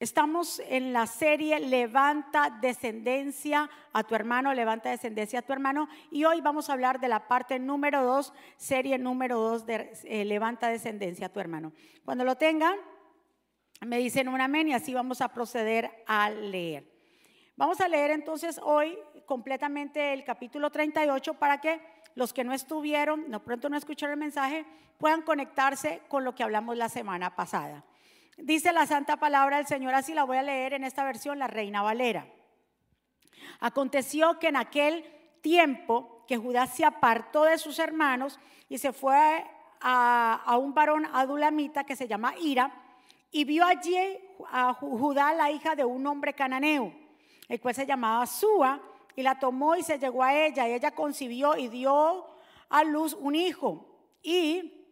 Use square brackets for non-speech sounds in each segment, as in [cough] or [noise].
Estamos en la serie Levanta descendencia a tu hermano, levanta descendencia a tu hermano. Y hoy vamos a hablar de la parte número dos, serie número dos de eh, Levanta descendencia a tu hermano. Cuando lo tengan, me dicen un amén y así vamos a proceder a leer. Vamos a leer entonces hoy completamente el capítulo 38 para que los que no estuvieron, no pronto no escucharon el mensaje, puedan conectarse con lo que hablamos la semana pasada. Dice la santa palabra del Señor, así la voy a leer en esta versión, la Reina Valera. Aconteció que en aquel tiempo que Judá se apartó de sus hermanos y se fue a, un varón adulamita que se llama Ira, y vio allí a Judá, la hija de un hombre cananeo, el cual se llamaba Súa, y la tomó y se llegó a ella, y ella concibió y dio a luz un hijo, y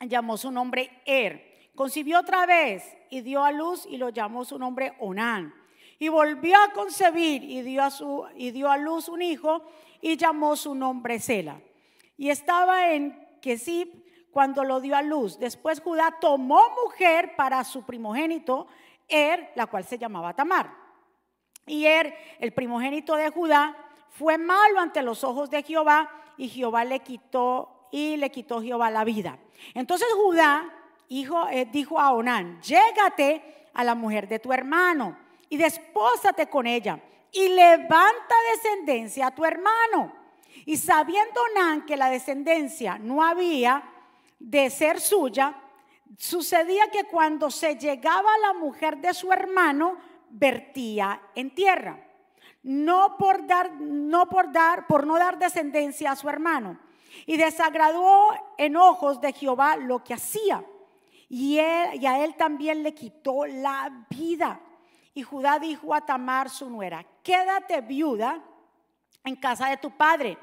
llamó su nombre Er. Concibió otra vez y dio a luz y lo llamó su nombre Onán. Y volvió a concebir y dio a, su, y dio a luz un hijo y llamó su nombre Sela. Y estaba en Kesib cuando lo dio a luz. Después Judá tomó mujer para su primogénito, Er, la cual se llamaba Tamar. Y Er, el primogénito de Judá, fue malo ante los ojos de Jehová y Jehová le quitó y le quitó Jehová la vida. Entonces Judá hijo, eh, dijo a Onán, llégate a la mujer de tu hermano y despósate con ella y levanta descendencia a tu hermano. Y sabiendo Onán que la descendencia no había de ser suya, sucedía que cuando se llegaba a la mujer de su hermano, vertía en tierra. No por dar, no por dar, por no dar descendencia a su hermano. Y desagradó en ojos de Jehová lo que hacía y, a él también le quitó la vida. Y Judá dijo a Tamar, su nuera, quédate viuda en casa de tu padre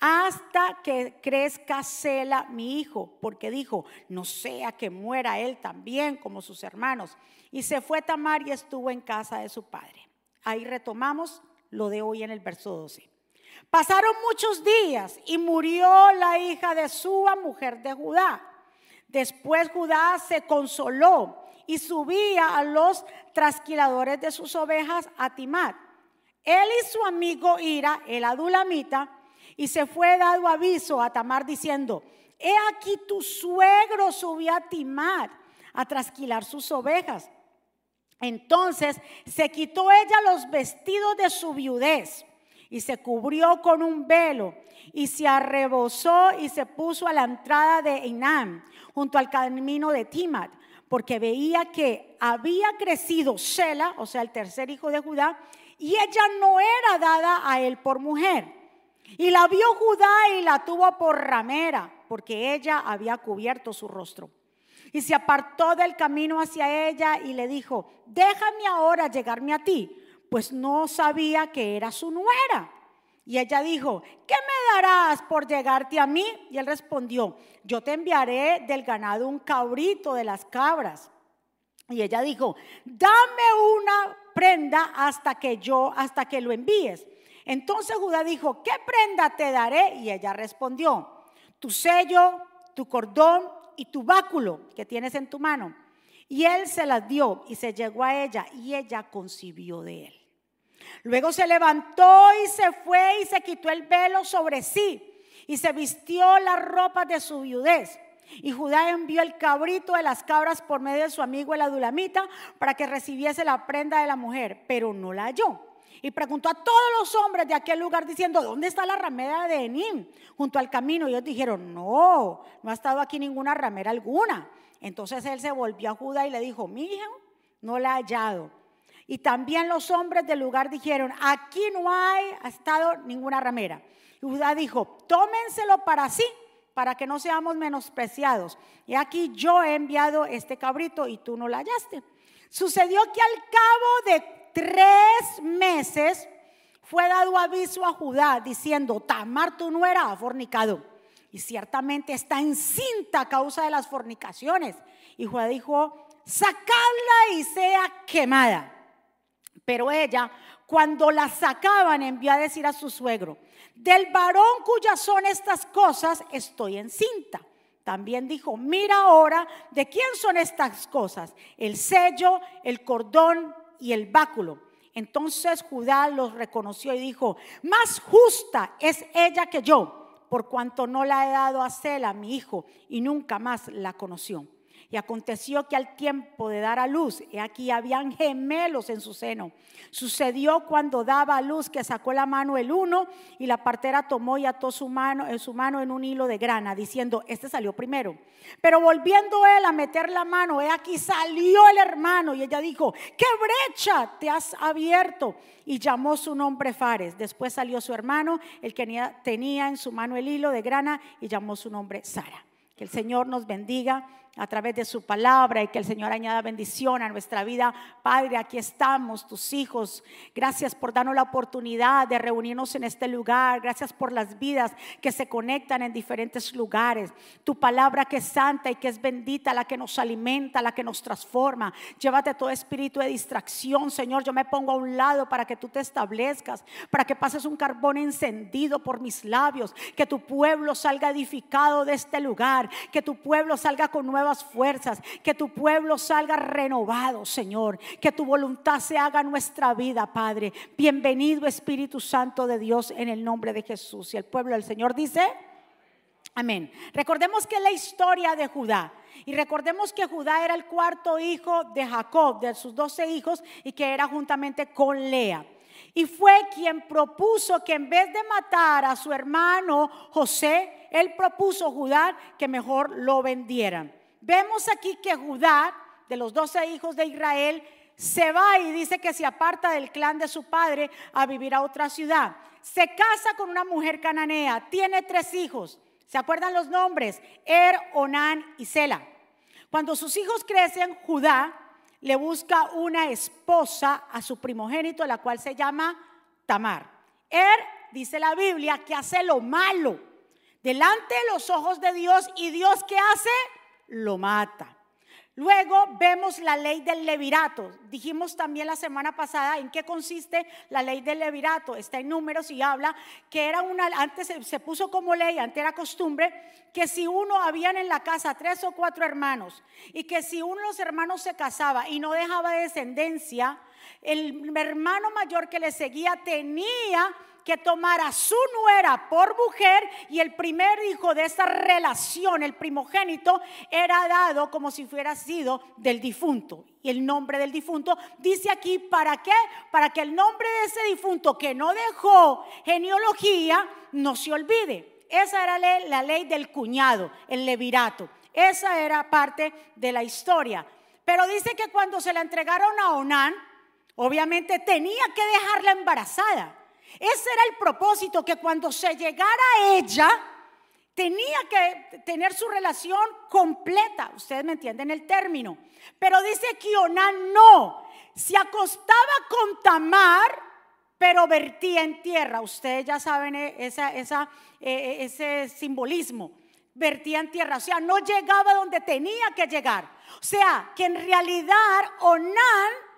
hasta que crezca Sela, mi hijo, porque dijo, no sea que muera él también como sus hermanos. Y se fue Tamar y estuvo en casa de su padre. Ahí retomamos lo de hoy en el verso 12. Pasaron muchos días y murió la hija de Suba, mujer de Judá. Después Judá se consoló y subía a los trasquiladores de sus ovejas a Timat. Él y su amigo Ira, el adulamita, y se fue dado aviso a Tamar diciendo, he aquí tu suegro subió a Timat a trasquilar sus ovejas. Entonces se quitó ella los vestidos de su viudez y se cubrió con un velo y se arrebozó y se puso a la entrada de Inam junto al camino de Timat, porque veía que había crecido Shela, o sea, el tercer hijo de Judá, y ella no era dada a él por mujer. Y la vio Judá y la tuvo por ramera, porque ella había cubierto su rostro. Y se apartó del camino hacia ella y le dijo, déjame ahora llegarme a ti, pues no sabía que era su nuera. Y ella dijo, ¿qué me darás por llegarte a mí? Y él respondió, yo te enviaré del ganado un cabrito de las cabras. Y ella dijo, dame una prenda hasta que yo, hasta que lo envíes. Entonces Judá dijo, ¿qué prenda te daré? Y ella respondió, tu sello, tu cordón y tu báculo que tienes en tu mano. Y él se las dio y se llegó a ella y ella concibió de él. Luego se levantó y se fue y se quitó el velo sobre sí y se vistió la ropa de su viudez. Y Judá envió el cabrito de las cabras por medio de su amigo el adulamita para que recibiese la prenda de la mujer, pero no la halló. Y preguntó a todos los hombres de aquel lugar diciendo, ¿dónde está la ramera de Enim? Junto al camino. Y ellos dijeron, no, no ha estado aquí ninguna ramera alguna. Entonces él se volvió a Judá y le dijo, mi hijo, no la ha hallado. Y también los hombres del lugar dijeron, aquí no hay, ha estado ninguna ramera. Y Judá dijo, tómenselo para sí, para que no seamos menospreciados. Y aquí yo he enviado este cabrito y tú no lo hallaste. Sucedió que al cabo de tres meses fue dado aviso a Judá diciendo, Tamar tu nuera ha fornicado. Y ciertamente está encinta a causa de las fornicaciones. Y Judá dijo, sacadla y sea quemada. Pero ella, cuando la sacaban, envió a decir a su suegro, del varón cuyas son estas cosas, estoy encinta. También dijo, mira ahora de quién son estas cosas, el sello, el cordón y el báculo. Entonces Judá los reconoció y dijo, más justa es ella que yo, por cuanto no la he dado a Sela, mi hijo, y nunca más la conoció. Y aconteció que al tiempo de dar a luz, y aquí habían gemelos en su seno. Sucedió cuando daba a luz que sacó la mano el uno y la partera tomó y ató su mano, en su mano en un hilo de grana, diciendo, este salió primero. Pero volviendo él a meter la mano, he aquí salió el hermano y ella dijo, ¿qué brecha te has abierto? Y llamó su nombre Fares. Después salió su hermano, el que tenía en su mano el hilo de grana y llamó su nombre Sara. Que el Señor nos bendiga a través de su palabra y que el Señor añada bendición a nuestra vida. Padre, aquí estamos, tus hijos. Gracias por darnos la oportunidad de reunirnos en este lugar. Gracias por las vidas que se conectan en diferentes lugares. Tu palabra que es santa y que es bendita, la que nos alimenta, la que nos transforma. Llévate todo espíritu de distracción, Señor. Yo me pongo a un lado para que tú te establezcas, para que pases un carbón encendido por mis labios, que tu pueblo salga edificado de este lugar, que tu pueblo salga con nuevas fuerzas, que tu pueblo salga renovado, Señor, que tu voluntad se haga nuestra vida, Padre. Bienvenido Espíritu Santo de Dios en el nombre de Jesús. Y el pueblo del Señor dice, amén. Recordemos que la historia de Judá. Y recordemos que Judá era el cuarto hijo de Jacob, de sus doce hijos, y que era juntamente con Lea. Y fue quien propuso que en vez de matar a su hermano José, él propuso Judá que mejor lo vendieran vemos aquí que Judá, de los doce hijos de Israel, se va y dice que se aparta del clan de su padre a vivir a otra ciudad. Se casa con una mujer cananea, tiene tres hijos. ¿Se acuerdan los nombres? Er, Onán y Sela. Cuando sus hijos crecen, Judá le busca una esposa a su primogénito, la cual se llama Tamar. Er, dice la Biblia, que hace lo malo delante de los ojos de Dios y Dios que hace lo mata. Luego vemos la ley del levirato. Dijimos también la semana pasada en qué consiste la ley del levirato. Está en números y habla que era una, antes se, puso como ley, antes era costumbre, que si uno habían en la casa tres o cuatro hermanos y que si uno de los hermanos se casaba y no dejaba descendencia, el hermano mayor que le seguía tenía que tomar a su nuera por mujer y el primer hijo de esa relación, el primogénito, era dado como si fuera sido del difunto. Y el nombre del difunto dice aquí, ¿para qué? Para que el nombre de ese difunto que no dejó genealogía no se olvide. Esa era la ley del cuñado, el levirato. Esa era parte de la historia. Pero dice que cuando se la entregaron a Onán, obviamente tenía que dejarla embarazada. Ese era el propósito, que cuando se llegara a ella, tenía que tener su relación completa. Ustedes me entienden el término. Pero dice que Onán no. Se acostaba con Tamar, pero vertía en tierra. Ustedes ya saben eh, esa, eh, ese simbolismo. Vertía en tierra. O sea, no llegaba donde tenía que llegar. O sea, que en realidad Onán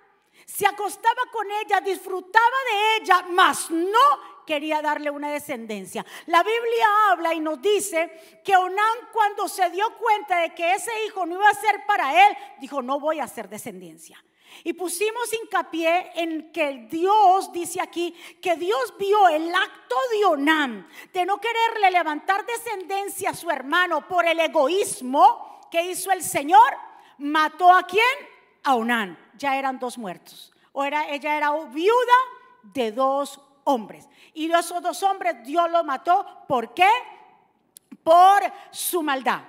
se acostaba con ella, disfrutaba de ella, mas no quería darle una descendencia. La Biblia habla y nos dice que Onán cuando se dio cuenta de que ese hijo no iba a ser para él, dijo, no voy a hacer descendencia. Y pusimos hincapié en que Dios dice aquí que Dios vio el acto de Onán de no quererle levantar descendencia a su hermano por el egoísmo que hizo el Señor. Mató a quién? A Onán ya eran dos muertos. O era, ella era viuda de dos hombres. Y esos dos hombres Dios lo mató. ¿Por qué? Por su maldad.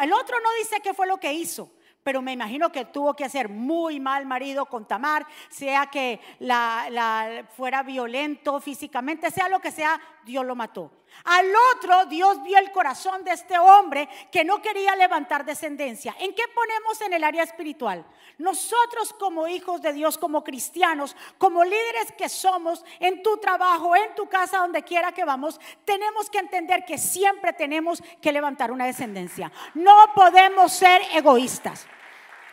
El otro no dice qué fue lo que hizo pero me imagino que tuvo que hacer muy mal marido con Tamar, sea que la, fuera violento físicamente, sea lo que sea, Dios lo mató. Al otro, Dios vio el corazón de este hombre que no quería levantar descendencia. ¿En qué ponemos en el área espiritual? Nosotros como hijos de Dios, como cristianos, como líderes que somos, en tu trabajo, en tu casa, donde quiera que vamos, tenemos que entender que siempre tenemos que levantar una descendencia. No podemos ser egoístas.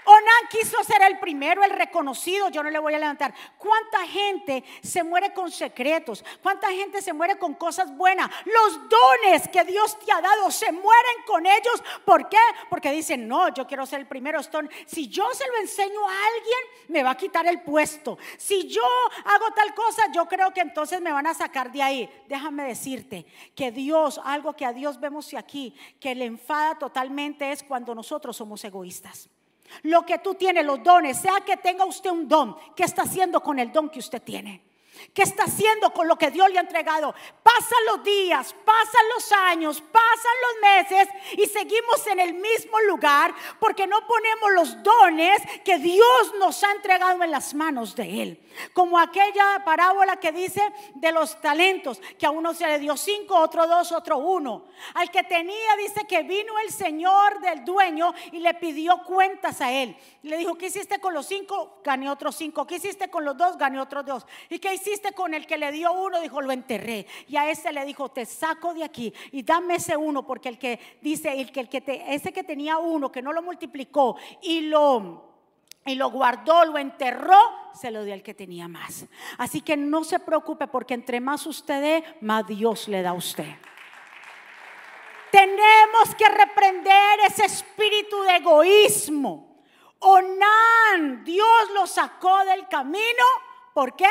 Onán quiso ser el primero, el reconocido, yo no le voy a levantar. ¿Cuánta gente se muere con secretos? ¿Cuánta gente se muere con cosas buenas? Los dones que Dios te ha dado se mueren con ellos. ¿Por qué? Porque dicen, no, yo quiero ser el primero. Si yo se lo enseño a alguien, me va a quitar el puesto. Si yo hago tal cosa, yo creo que entonces me van a sacar de ahí. Déjame decirte que Dios, algo que a Dios vemos aquí, que le enfada totalmente es cuando nosotros somos egoístas. Lo que tú tienes, los dones, sea que tenga usted un don, ¿qué está haciendo con el don que usted tiene? ¿Qué está haciendo con lo que Dios le ha entregado? Pasan los días, pasan los años, pasan los meses y seguimos en el mismo lugar porque no ponemos los dones que Dios nos ha entregado en las manos de Él. Como aquella parábola que dice de los talentos, que a uno se le dio cinco, otro dos, otro uno. Al que tenía dice que vino el Señor del dueño y le pidió cuentas a Él. Le dijo, ¿qué hiciste con los cinco? Gané otros cinco. ¿Qué hiciste con los dos? Gané otros dos. ¿Y qué hiciste? con el que le dio uno? Dijo, lo enterré. Y a ese le dijo, te saco de aquí y dame ese uno, porque el que dice, el que, el que ese que tenía uno, que no lo multiplicó y lo y lo guardó, lo enterró, se lo dio al que tenía más. Así que no se preocupe porque entre más usted dé, más Dios le da a usted. Tenemos que reprender ese espíritu de egoísmo. Onan, Dios lo sacó del camino. ¿Por qué?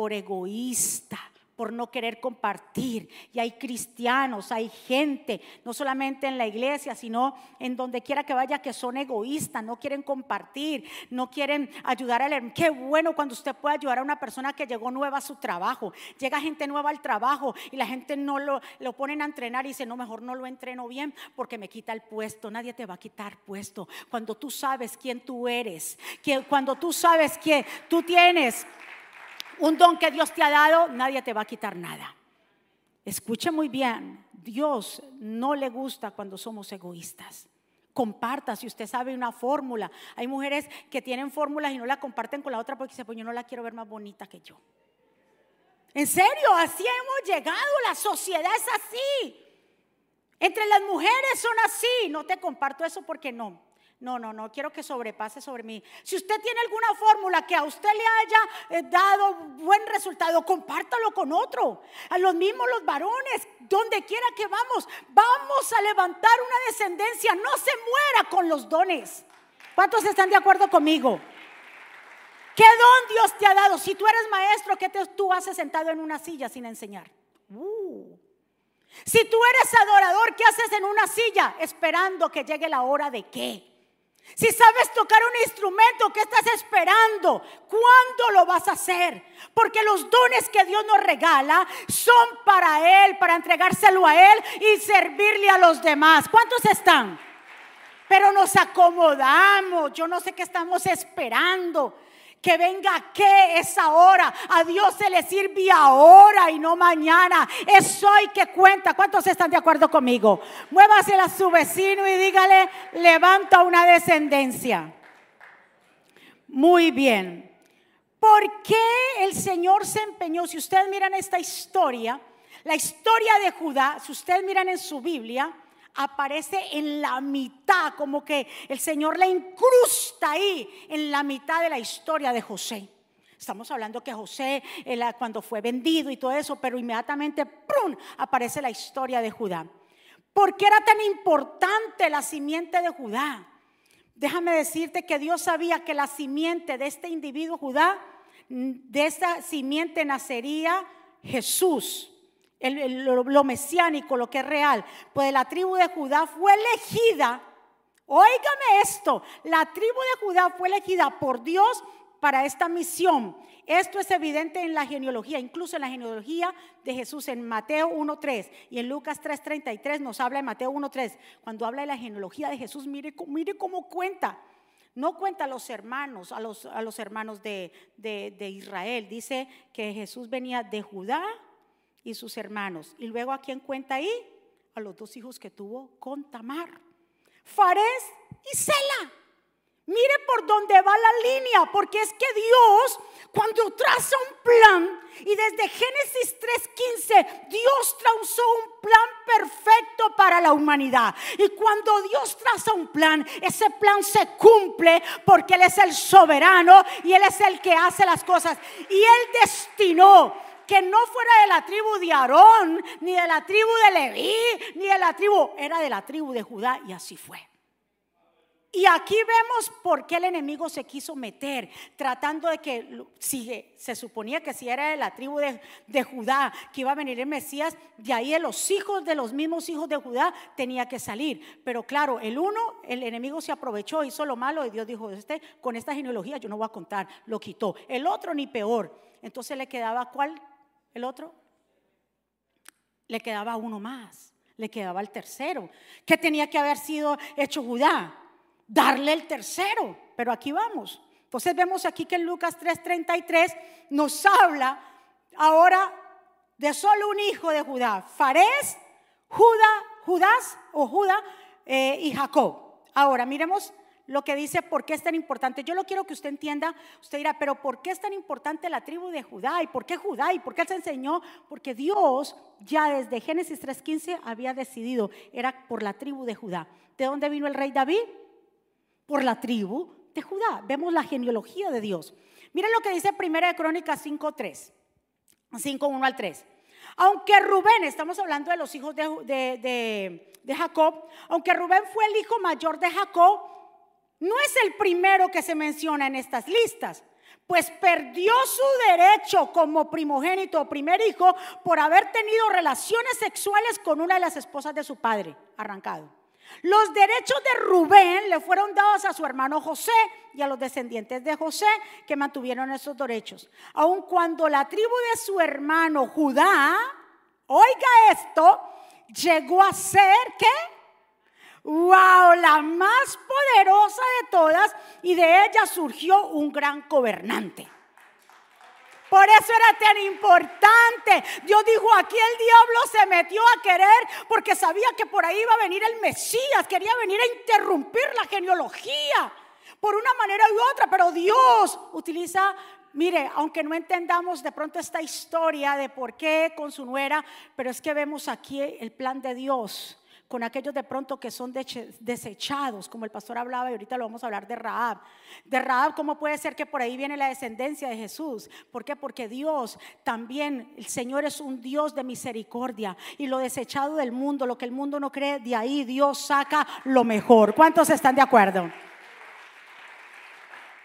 por egoísta, por no querer compartir. Y hay cristianos, hay gente, no solamente en la iglesia, sino en donde quiera que vaya, que son egoístas, no quieren compartir, no quieren ayudar a leer. Qué bueno cuando usted puede ayudar a una persona que llegó nueva a su trabajo. Llega gente nueva al trabajo y la gente no lo, lo ponen a entrenar y dice, no, mejor no lo entreno bien porque me quita el puesto. Nadie te va a quitar puesto. Cuando tú sabes quién tú eres, que cuando tú sabes que tú tienes un don que Dios te ha dado, nadie te va a quitar nada. Escuche muy bien, Dios no le gusta cuando somos egoístas. Comparta si usted sabe una fórmula. Hay mujeres que tienen fórmulas y no la comparten con la otra porque se pues yo no la quiero ver más bonita que yo. En serio, así hemos llegado. La sociedad es así. Entre las mujeres son así. No te comparto eso porque no. No, no, no, quiero que sobrepase sobre mí. Si usted tiene alguna fórmula que a usted le haya eh, dado buen resultado, compártalo con otro. A los mismos los varones, donde quiera que vamos, vamos a levantar una descendencia. No se muera con los dones. ¿Cuántos están de acuerdo conmigo? ¿Qué don Dios te ha dado? Si tú eres maestro, ¿qué te, tú haces sentado en una silla sin enseñar? Uh. Si tú eres adorador, ¿qué haces en una silla esperando que llegue la hora de qué? Si sabes tocar un instrumento, ¿qué estás esperando? ¿Cuándo lo vas a hacer? Porque los dones que Dios nos regala son para Él, para entregárselo a Él y servirle a los demás. ¿Cuántos están? Pero nos acomodamos, yo no sé qué estamos esperando que venga que es ahora. A Dios se le sirve ahora y no mañana. Es hoy que cuenta. ¿Cuántos están de acuerdo conmigo? Muévase a su vecino y dígale, levanta una descendencia. Muy bien. ¿Por qué el Señor se empeñó? Si ustedes miran esta historia, la historia de Judá, si ustedes miran en su Biblia, aparece en la mitad, como que el Señor la incrusta ahí, en la mitad de la historia de José. Estamos hablando que José, cuando fue vendido y todo eso, pero inmediatamente aparece la historia de Judá. ¿Por qué era tan importante la simiente de Judá? Déjame decirte que Dios sabía que la simiente de este individuo Judá, de esa simiente nacería Jesús lo, mesiánico, lo que es real. Pues la tribu de Judá fue elegida, óigame esto, la tribu de Judá fue elegida por Dios para esta misión. Esto es evidente en la genealogía, incluso en la genealogía de Jesús en Mateo 1.3 y en Lucas 3.33 nos habla en Mateo 1.3. Cuando habla de la genealogía de Jesús, mire, mire cómo cuenta. No cuenta a los hermanos, a los, a los hermanos de, de Israel. Dice que Jesús venía de Judá, y sus hermanos. Y luego a quién cuenta ahí? A los dos hijos que tuvo con Tamar, Fares y Sela. Mire por dónde va la línea, porque es que Dios, cuando traza un plan y desde Génesis 3:15 Dios trazó un plan perfecto para la humanidad. Y cuando Dios traza un plan, ese plan se cumple porque Él es el soberano y Él es el que hace las cosas. Y Él destinó que no fuera de la tribu de Aarón, ni de la tribu de Leví, ni de la tribu, era de la tribu de Judá y así fue. Y aquí vemos por qué el enemigo se quiso meter, tratando de que, si se suponía que si era de la tribu de, de, Judá, que iba a venir el Mesías, de ahí de los hijos de los mismos hijos de Judá tenía que salir. Pero claro, el uno, el enemigo se aprovechó, hizo lo malo y Dios dijo, este, con esta genealogía yo no voy a contar, lo quitó. El otro ni peor. Entonces le quedaba cuál, el otro, le quedaba uno más, le quedaba el tercero, que tenía que haber sido hecho Judá darle el tercero. Pero aquí vamos. Entonces vemos aquí que en Lucas 3:33 nos habla ahora de solo un hijo de Judá, Farés, Judá, Judas o Judá eh, y Jacob. Ahora miremos lo que dice por qué es tan importante. Yo lo quiero que usted entienda. Usted dirá, pero ¿por qué es tan importante la tribu de Judá? ¿Y por qué Judá? ¿Y por qué él se enseñó? Porque Dios ya desde Génesis 3.15 había decidido, era por la tribu de Judá. ¿De dónde vino el rey David? por la tribu de Judá. Vemos la genealogía de Dios. Miren lo que dice Primera de Crónicas 5.3, 5.1 al 3. Aunque Rubén, estamos hablando de los hijos de, de Jacob, aunque Rubén fue el hijo mayor de Jacob, no es el primero que se menciona en estas listas, pues perdió su derecho como primogénito o primer hijo por haber tenido relaciones sexuales con una de las esposas de su padre, arrancado. Los derechos de Rubén le fueron dados a su hermano José y a los descendientes de José que mantuvieron esos derechos. Aun cuando la tribu de su hermano Judá, oiga esto, llegó a ser ¿qué? Wow, la más poderosa de todas y de ella surgió un gran gobernante. Por eso era tan importante. Dios dijo, aquí el diablo se metió a querer porque sabía que por ahí iba a venir el Mesías, quería venir a interrumpir la genealogía por una manera u otra, pero Dios utiliza Mire, aunque no entendamos de pronto esta historia de por qué con su nuera, pero es que vemos aquí el plan de Dios con aquellos de pronto que son desechados, como el pastor hablaba y ahorita lo vamos a hablar de Raab. De Raab, ¿cómo puede ser que por ahí viene la descendencia de Jesús? ¿Por qué? Porque Dios también, el Señor es un Dios de misericordia y lo desechado del mundo, lo que el mundo no cree, de ahí Dios saca lo mejor. ¿Cuántos están de acuerdo?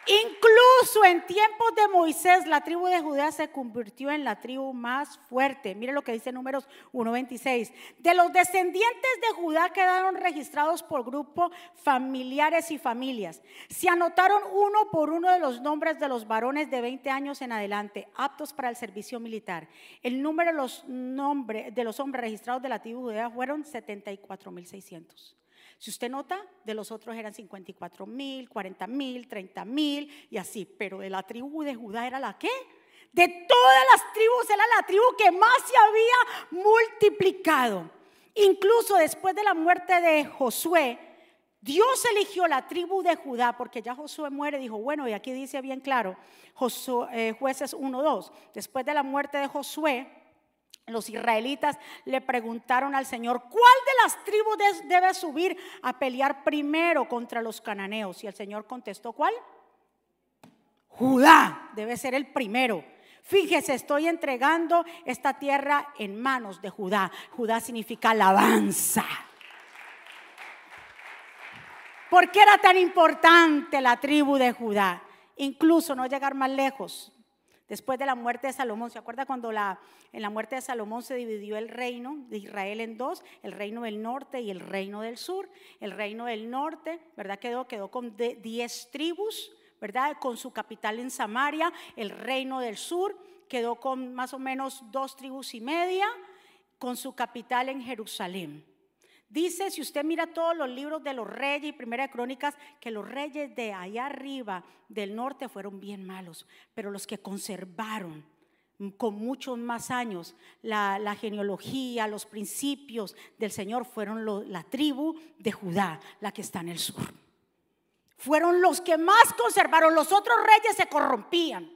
Incluso en tiempos de Moisés, la tribu de Judá se convirtió en la tribu más fuerte. Mire lo que dice números 1.26. De los descendientes de Judá quedaron registrados por grupo familiares y familias. Se anotaron uno por uno de los nombres de los varones de 20 años en adelante, aptos para el servicio militar. El número de los, nombres, de los hombres registrados de la tribu de Judá fueron 74.600. Si usted nota, de los otros eran 54 mil, 40 mil, 30 mil y así, pero de la tribu de Judá era la que, de todas las tribus era la tribu que más se había multiplicado. Incluso después de la muerte de Josué, Dios eligió la tribu de Judá porque ya Josué muere, dijo, bueno, y aquí dice bien claro, Josué, eh, jueces 1.2, después de la muerte de Josué, los israelitas le preguntaron al Señor, ¿cuál de las tribus debe subir a pelear primero contra los cananeos? Y el Señor contestó, ¿cuál? Judá debe ser el primero. Fíjese, estoy entregando esta tierra en manos de Judá. Judá significa alabanza. ¿Por qué era tan importante la tribu de Judá? Incluso no llegar más lejos. Después de la muerte de Salomón, ¿se acuerda cuando la, en la muerte de Salomón se dividió el reino de Israel en dos? El reino del norte y el reino del sur. El reino del norte, ¿verdad? Quedó, quedó con diez tribus, ¿verdad? Con su capital en Samaria. El reino del sur quedó con más o menos dos tribus y media, con su capital en Jerusalén. Dice, si usted mira todos los libros de los reyes y primera de crónicas, que los reyes de allá arriba del norte fueron bien malos, pero los que conservaron con muchos más años la, genealogía, los principios del Señor fueron la tribu de Judá, la que está en el sur. Fueron los que más conservaron, los otros reyes se corrompían.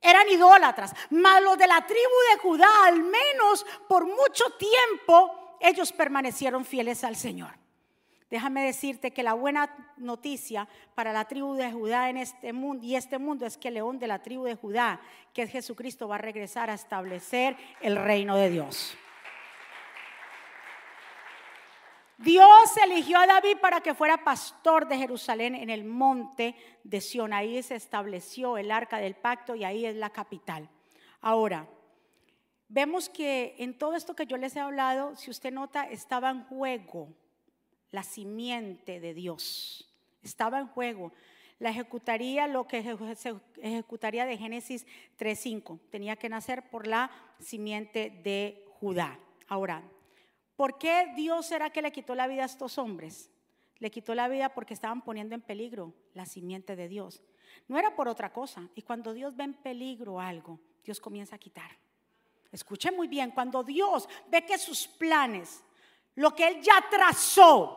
Eran idólatras, mas los de la tribu de Judá, al menos por mucho tiempo, ellos permanecieron fieles al Señor. Déjame decirte que la buena noticia para la tribu de Judá en este mundo y este mundo es que el león de la tribu de Judá, que es Jesucristo, va a regresar a establecer el reino de Dios. Dios eligió a David para que fuera pastor de Jerusalén en el monte de Sión. Ahí se estableció el arca del pacto y ahí es la capital. Ahora, vemos que en todo esto que yo les he hablado, si usted nota, estaba en juego la simiente de Dios. Estaba en juego. La ejecutaría lo que se ejecutaría de Génesis 3.5. Tenía que nacer por la simiente de Judá. Ahora, ¿Por qué Dios será que le quitó la vida a estos hombres? Le quitó la vida porque estaban poniendo en peligro la simiente de Dios. No era por otra cosa. Y cuando Dios ve en peligro algo, Dios comienza a quitar. Escuche muy bien, cuando Dios ve que sus planes, lo que Él ya trazó,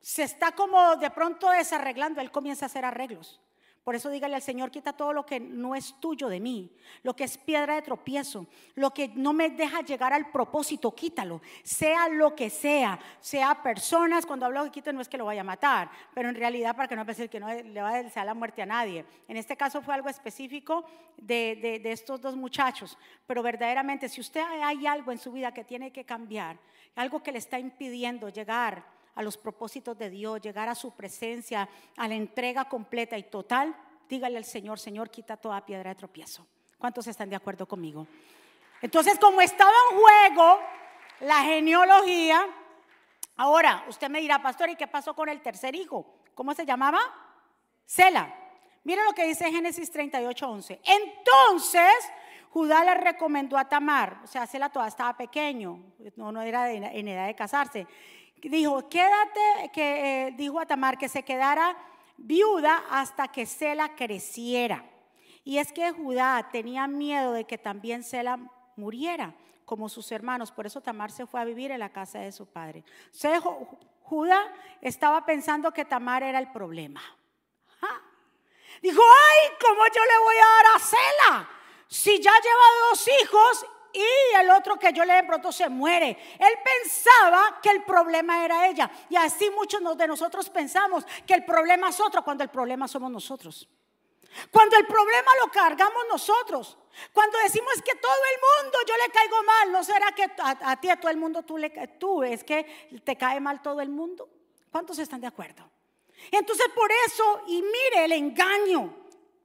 se está como de pronto desarreglando, Él comienza a hacer arreglos. Por eso dígale al Señor, quita todo lo que no es tuyo de mí, lo que es piedra de tropiezo, lo que no me deja llegar al propósito, quítalo, sea lo que sea, sea personas, cuando hablo de quito no es que lo vaya a matar, pero en realidad para que no decir que no le va a desear la muerte a nadie. En este caso fue algo específico de estos dos muchachos, pero verdaderamente si usted hay algo en su vida que tiene que cambiar, algo que le está impidiendo llegar a los propósitos de Dios, llegar a su presencia, a la entrega completa y total, dígale al Señor, Señor, quita toda piedra de tropiezo. ¿Cuántos están de acuerdo conmigo? Entonces, como estaba en juego la genealogía, ahora usted me dirá, pastor, ¿y qué pasó con el tercer hijo? ¿Cómo se llamaba? Sela. Mira lo que dice Génesis 38, 11. Entonces, Judá le recomendó a Tamar, o sea, Sela todavía estaba pequeño, no, no era en edad de casarse dijo, quédate, que eh, dijo a Tamar que se quedara viuda hasta que Sela creciera. Y es que Judá tenía miedo de que también Sela muriera como sus hermanos, por eso Tamar se fue a vivir en la casa de su padre. Judá estaba pensando que Tamar era el problema. Dijo, ay, ¿cómo yo le voy a dar a Sela? Si ya lleva dos hijos y el otro que yo le pronto se muere. Él pensaba que el problema era ella. Y así muchos de nosotros pensamos que el problema es otro cuando el problema somos nosotros. Cuando el problema lo cargamos nosotros. Cuando decimos que todo el mundo yo le caigo mal, ¿no será que a, ti, a todo el mundo tú, le, tú es que te cae mal todo el mundo? ¿Cuántos están de acuerdo? Entonces por eso, y mire el engaño.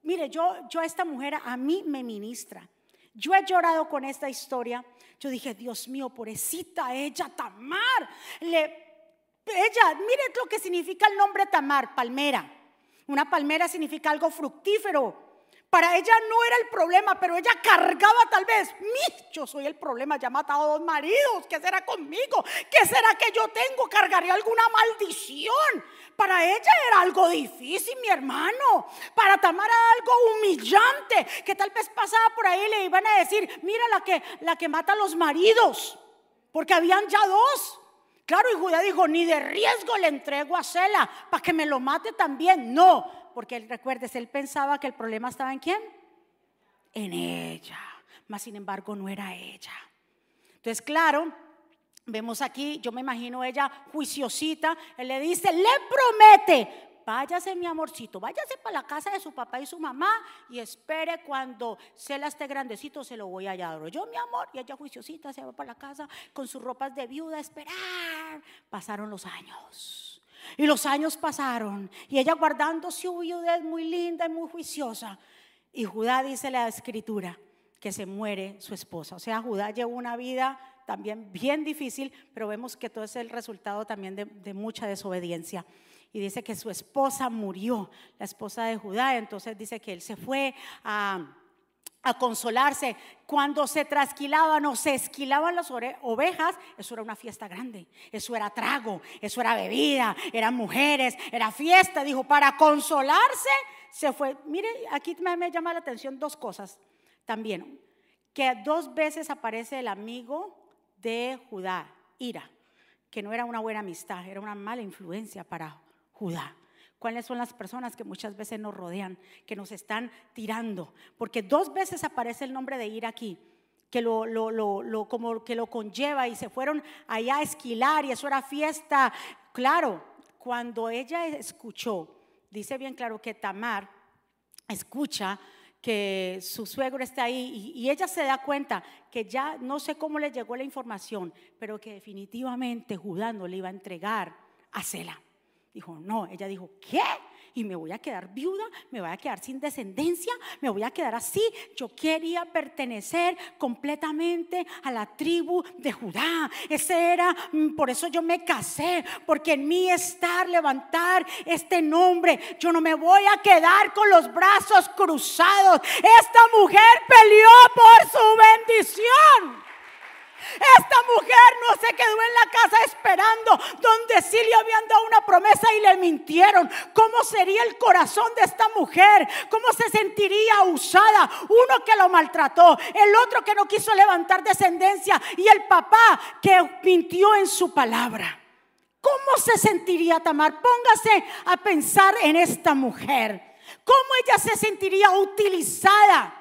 Mire, yo, yo a esta mujer a mí me ministra. Yo he llorado con esta historia. Yo dije, Dios mío, pobrecita ella, Tamar. Le, ella, mire lo que significa el nombre Tamar, palmera. Una palmera significa algo fructífero. Para ella no era el problema, pero ella cargaba tal vez, mi, yo soy el problema, ya he matado a dos maridos, ¿qué será conmigo? ¿Qué será que yo tengo? ¿Cargaré alguna maldición? Para ella era algo difícil, mi hermano. Para Tamara algo humillante, que tal vez pasaba por ahí y le iban a decir, mira la que, la que mata a los maridos, porque habían ya dos. Claro, y Judá dijo, ni de riesgo le entrego a Sela para que me lo mate también. No, porque él, recuerdes, él pensaba que el problema estaba en quién? En ella. Mas sin embargo no era ella. Entonces, claro, Vemos aquí, yo me imagino ella juiciosita, él le dice, le promete, váyase mi amorcito, váyase para la casa de su papá y su mamá y espere cuando Cela esté grandecito, se lo voy a dar. Yo, mi amor, y ella juiciosita se va para la casa con sus ropas de viuda a esperar. Pasaron los años. Y los años pasaron y ella guardando su viudez muy linda y muy juiciosa. Y Judá dice la escritura que se muere su esposa. O sea, Judá llevó una vida también bien difícil, pero vemos que todo es el resultado también de, mucha desobediencia. Y dice que su esposa murió, la esposa de Judá, entonces dice que él se fue a a consolarse. Cuando se trasquilaban o se esquilaban las ovejas, eso era una fiesta grande, eso era trago, eso era bebida, eran mujeres, era fiesta. Dijo, para consolarse se fue. Mire, aquí me, me llama la atención dos cosas también, que dos veces aparece el amigo de Judá, ira, que no era una buena amistad, era una mala influencia para Judá. Cuáles son las personas que muchas veces nos rodean, que nos están tirando. Porque dos veces aparece el nombre de ir aquí, que lo, como que lo conlleva y se fueron allá a esquilar y eso era fiesta. Claro, cuando ella escuchó, dice bien claro que Tamar escucha que su suegro está ahí y, y, ella se da cuenta que ya no sé cómo le llegó la información, pero que definitivamente Judá no le iba a entregar a Sela. Dijo, no, ella dijo, ¿qué? y me voy a quedar viuda, me voy a quedar sin descendencia, me voy a quedar así. Yo quería pertenecer completamente a la tribu de Judá. Ese era, mm, por eso yo me casé, porque en mí estar, levantar este nombre. Yo no me voy a quedar con los brazos cruzados. Esta mujer peleó por su bendición. Esta mujer no se quedó en la casa esperando donde sí le habían dado una promesa y le mintieron. ¿Cómo sería el corazón de esta mujer? ¿Cómo se sentiría usada? Uno que lo maltrató, el otro que no quiso levantar descendencia y el papá que mintió en su palabra. ¿Cómo se sentiría Tamar? Póngase a pensar en esta mujer. ¿Cómo ella se sentiría utilizada?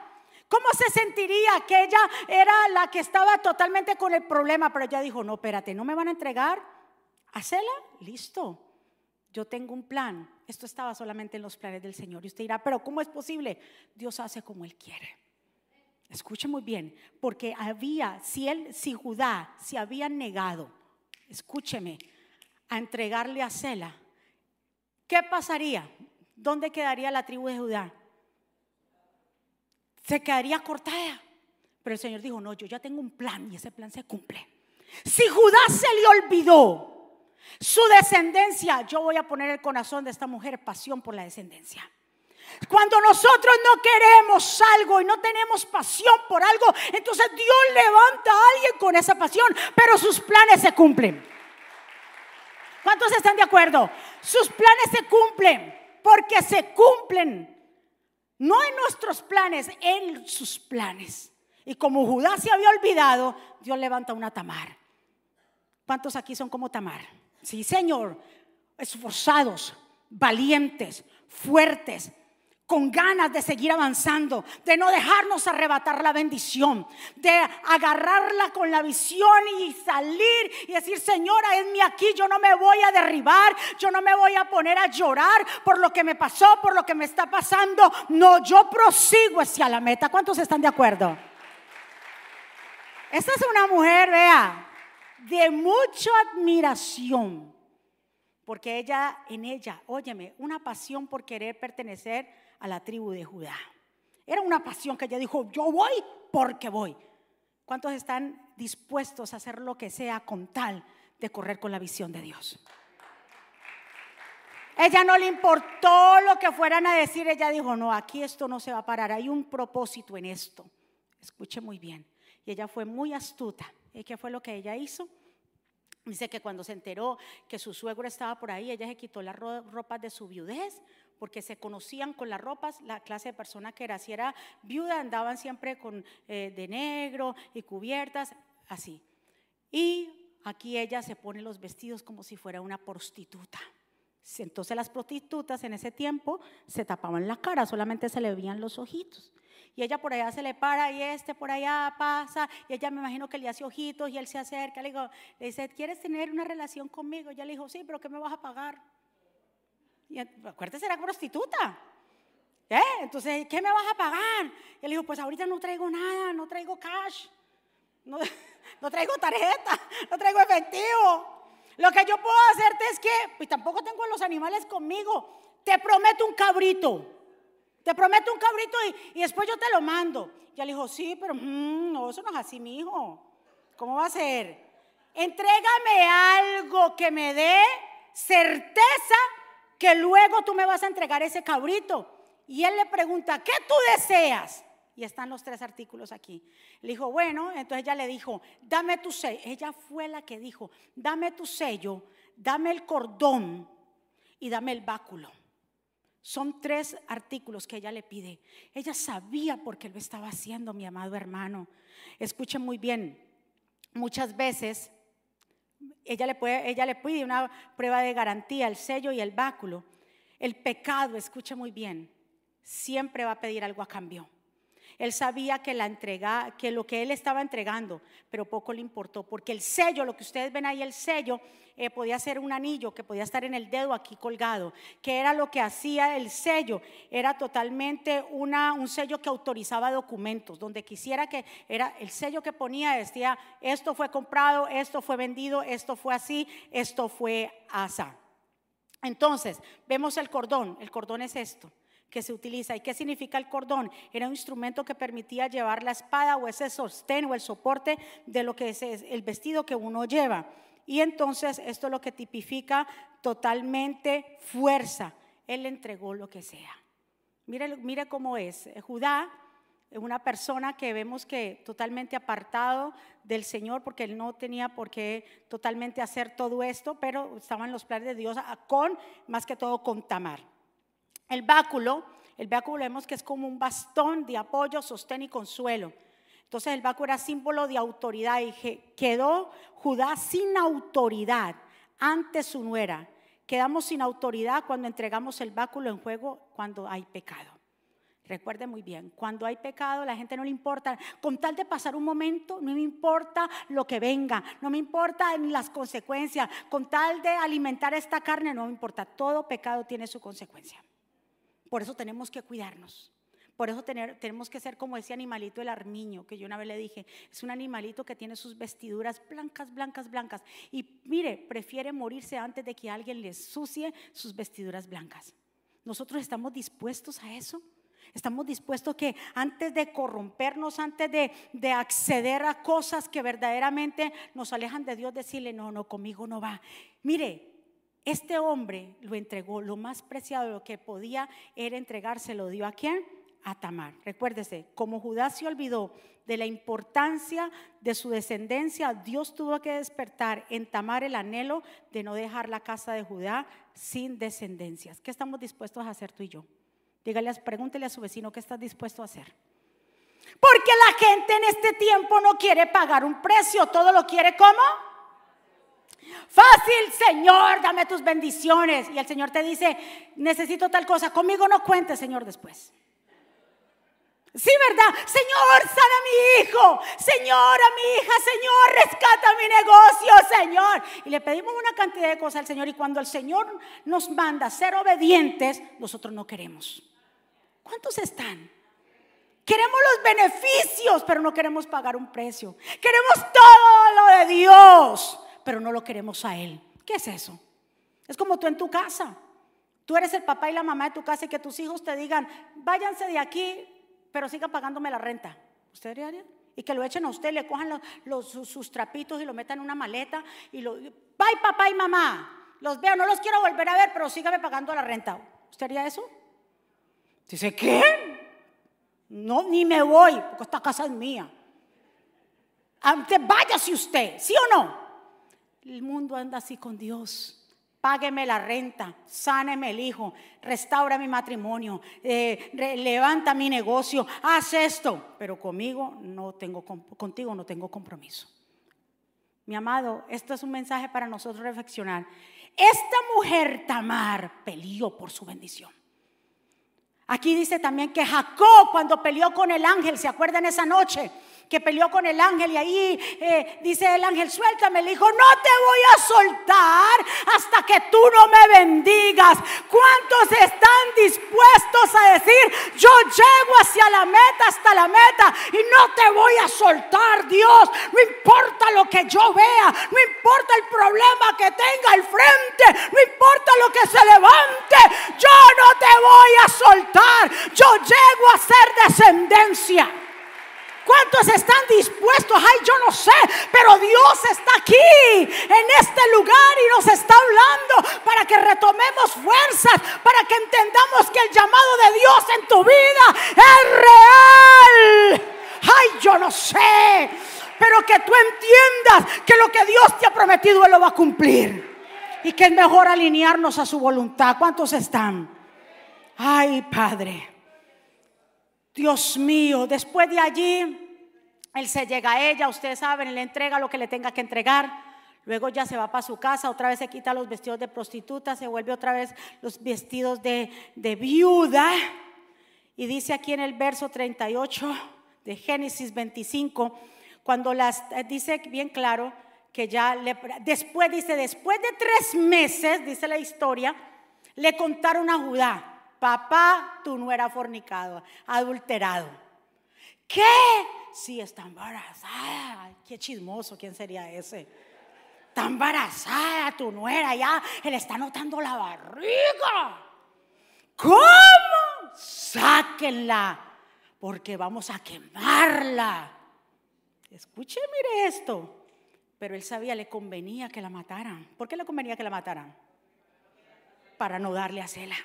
¿Cómo se sentiría que ella era la que estaba totalmente con el problema? Pero ella dijo, no, espérate, ¿no me van a entregar? Hacela, listo. Yo tengo un plan. Esto estaba solamente en los planes del Señor. Y usted dirá, pero ¿cómo es posible? Dios hace como Él quiere. Escuche muy bien, porque había, si él, si Judá se había negado, escúcheme, a entregarle a Sela, ¿qué pasaría? ¿Dónde quedaría la tribu de Judá? Se quedaría cortada. Pero el Señor dijo, no, yo ya tengo un plan y ese plan se cumple. Si Judá se le olvidó su descendencia, yo voy a poner el corazón de esta mujer pasión por la descendencia. Cuando nosotros no queremos algo y no tenemos pasión por algo, entonces Dios levanta a alguien con esa pasión, pero sus planes se cumplen. ¿Cuántos están de acuerdo? Sus planes se cumplen porque se cumplen no en nuestros planes, en sus planes. Y como Judá se había olvidado, Dios levanta una Tamar. ¿Cuántos aquí son como Tamar? Sí, Señor, esforzados, valientes, fuertes, con ganas de seguir avanzando, de no dejarnos arrebatar la bendición, de agarrarla con la visión y salir y decir, Señora, es mi aquí, yo no me voy a derribar, yo no me voy a poner a llorar por lo que me pasó, por lo que me está pasando. No, yo prosigo hacia la meta. ¿Cuántos están de acuerdo? Esta es una mujer, vea, de mucha admiración, porque ella, en ella, óyeme, una pasión por querer pertenecer a la tribu de Judá. Era una pasión que ella dijo, yo voy porque voy. ¿Cuántos están dispuestos a hacer lo que sea con tal de correr con la visión de Dios? Ella no le importó lo que fueran a decir, ella dijo, no, aquí esto no se va a parar, hay un propósito en esto. Escuche muy bien. Y ella fue muy astuta. ¿Y qué fue lo que ella hizo? Dice que cuando se enteró que su suegro estaba por ahí, ella se quitó las ropas de su viudez, porque se conocían con las ropas, la clase de persona que era. Si era viuda, andaban siempre con eh, de negro y cubiertas, así. Y aquí ella se pone los vestidos como si fuera una prostituta. Entonces las prostitutas en ese tiempo se tapaban la cara, solamente se le veían los ojitos. Y ella por allá se le para y este por allá pasa. Y ella me imagino que le hace ojitos y él se acerca. Le, digo, le dice, ¿quieres tener una relación conmigo? Y ella le dijo, sí, pero ¿qué me vas a pagar? Y acuérdese, era prostituta. ¿Eh? Entonces, ¿qué me vas a pagar? Y él dijo, pues ahorita no traigo nada, no traigo cash, no, [laughs] no traigo tarjeta, [laughs] no traigo efectivo. Lo que yo puedo hacerte es que, pues tampoco tengo los animales conmigo, te prometo un cabrito. Te prometo un cabrito y, después yo te lo mando. Y él dijo, sí, pero mm, no, eso no es así, mi hijo. ¿Cómo va a ser? Entrégame algo que me dé certeza que luego tú me vas a entregar ese cabrito. Y él le pregunta, ¿qué tú deseas? Y están los tres artículos aquí. Le dijo, bueno, entonces ella le dijo, dame tu sello. Ella fue la que dijo, dame tu sello, dame el cordón y dame el báculo. Son tres artículos que ella le pide. Ella sabía por qué lo estaba haciendo, mi amado hermano. Escuchen muy bien, muchas veces ella le, puede, ella le pide una prueba de garantía, el sello y el báculo. El pecado, escuche muy bien, siempre va a pedir algo a cambio. Él sabía que lo que él estaba entregando, pero poco le importó, porque el sello, lo que ustedes ven ahí, el sello, eh, podía ser un anillo que podía estar en el dedo aquí colgado, que era lo que hacía el sello, era totalmente un sello que autorizaba documentos, donde quisiera que era el sello que ponía, decía, esto fue comprado, esto fue vendido, esto fue así, esto fue asa. Entonces, vemos el cordón, el cordón es esto que se utiliza. ¿Y qué significa el cordón? Era un instrumento que permitía llevar la espada o ese sostén o el soporte de lo que es el vestido que uno lleva. Y entonces esto es lo que tipifica totalmente fuerza. Él entregó lo que sea. Mire, mire cómo es. Judá es una persona que vemos que totalmente apartado del Señor, porque él no tenía por qué totalmente hacer todo esto, pero estaban los planes de Dios con, más que todo, con Tamar. El báculo, el báculo vemos que es como un bastón de apoyo, sostén y consuelo. Entonces el báculo era símbolo de autoridad y quedó Judá sin autoridad ante su nuera. Quedamos sin autoridad cuando entregamos el báculo en juego cuando hay pecado. Recuerde muy bien, cuando hay pecado la gente no le importa, con tal de pasar un momento, no me importa lo que venga, no me importa las consecuencias, con tal de alimentar esta carne, no me importa, todo pecado tiene su consecuencia. Por eso tenemos que cuidarnos. Por eso tenemos que ser como ese animalito el armiño, que yo una vez le dije, es un animalito que tiene sus vestiduras blancas, blancas, blancas. Y mire, prefiere morirse antes de que alguien le sucie sus vestiduras blancas. Nosotros estamos dispuestos a eso. Estamos dispuestos que antes de corrompernos, antes de, de, acceder a cosas que verdaderamente nos alejan de Dios, decirle, no, no, conmigo no va. Mire, este hombre lo entregó, lo más preciado, lo que podía era entregarse, lo dio a quién? A Tamar. Recuérdese, como Judá se olvidó de la importancia de su descendencia, Dios tuvo que despertar en Tamar el anhelo de no dejar la casa de Judá sin descendencias. ¿Qué estamos dispuestos a hacer tú y yo? Dígale, pregúntele a su vecino qué estás dispuesto a hacer. Porque la gente en este tiempo no quiere pagar un precio, todo lo quiere como Fácil, Señor, dame tus bendiciones. Y el Señor te dice, necesito tal cosa. Conmigo no cuentes, Señor, después. Sí, ¿verdad? Señor, sana a mi hijo. Señor, a mi hija. Señor, rescata mi negocio, Señor. Y le pedimos una cantidad de cosas al Señor. Y cuando el Señor nos manda ser obedientes, nosotros no queremos. ¿Cuántos están? Queremos los beneficios, pero no queremos pagar un precio. Queremos todo lo de Dios pero no lo queremos a Él. ¿Qué es eso? Es como tú en tu casa. Tú eres el papá y la mamá de tu casa y que tus hijos te digan, váyanse de aquí, pero sigan pagándome la renta. ¿Usted haría? Y que lo echen a usted, le cojan los, sus, trapitos y lo metan en una maleta y lo, bye papá y mamá, los veo, no los quiero volver a ver, pero sígame pagando la renta. ¿Usted haría eso? Dice, ¿qué? No, ni me voy, porque esta casa es mía. Váyase usted, ¿sí o no? El mundo anda así con Dios. Págueme la renta, sáneme el hijo, restaura mi matrimonio, eh, levanta mi negocio, haz esto. Pero conmigo no tengo, contigo no tengo compromiso. Mi amado, esto es un mensaje para nosotros reflexionar. Esta mujer Tamar peleó por su bendición. Aquí dice también que Jacob cuando peleó con el ángel, ¿se acuerdan esa noche? Que peleó con el ángel y ahí eh, dice el ángel, suéltame. Le dijo, no te voy a soltar hasta que tú no me bendigas. ¿Cuántos están dispuestos a decir, yo llego hacia la meta, hasta la meta y no te voy a soltar, Dios? No importa lo que yo vea, no importa el problema que tenga al frente, no importa lo que se levante, yo no te voy a soltar. Yo llego a ser descendencia. ¿Cuántos están dispuestos? Ay, yo no sé, pero Dios está aquí, en este lugar y nos está hablando para que retomemos fuerzas, para que entendamos que el llamado de Dios en tu vida es real. Ay, yo no sé, pero que tú entiendas que lo que Dios te ha prometido, Él lo va a cumplir. Y que es mejor alinearnos a su voluntad. ¿Cuántos están? Ay, Padre. Dios mío, después de allí, él se llega a ella, ustedes saben, le entrega lo que le tenga que entregar. Luego ya se va para su casa, otra vez se quita los vestidos de prostituta, se vuelve otra vez los vestidos de, viuda. Y dice aquí en el verso 38 de Génesis 25, cuando las eh, dice bien claro que ya le, después dice, después de tres meses, dice la historia, le contaron a Judá, papá, tú no eras fornicado, adulterado. ¿Qué? Sí, está embarazada. Qué chismoso, ¿quién sería ese? Está embarazada tu nuera, ya él está notando la barriga. ¿Cómo? Sáquenla, porque vamos a quemarla. Escuche, mire esto. Pero él sabía, le convenía que la mataran. ¿Por qué le convenía que la mataran? Para no darle a Cela.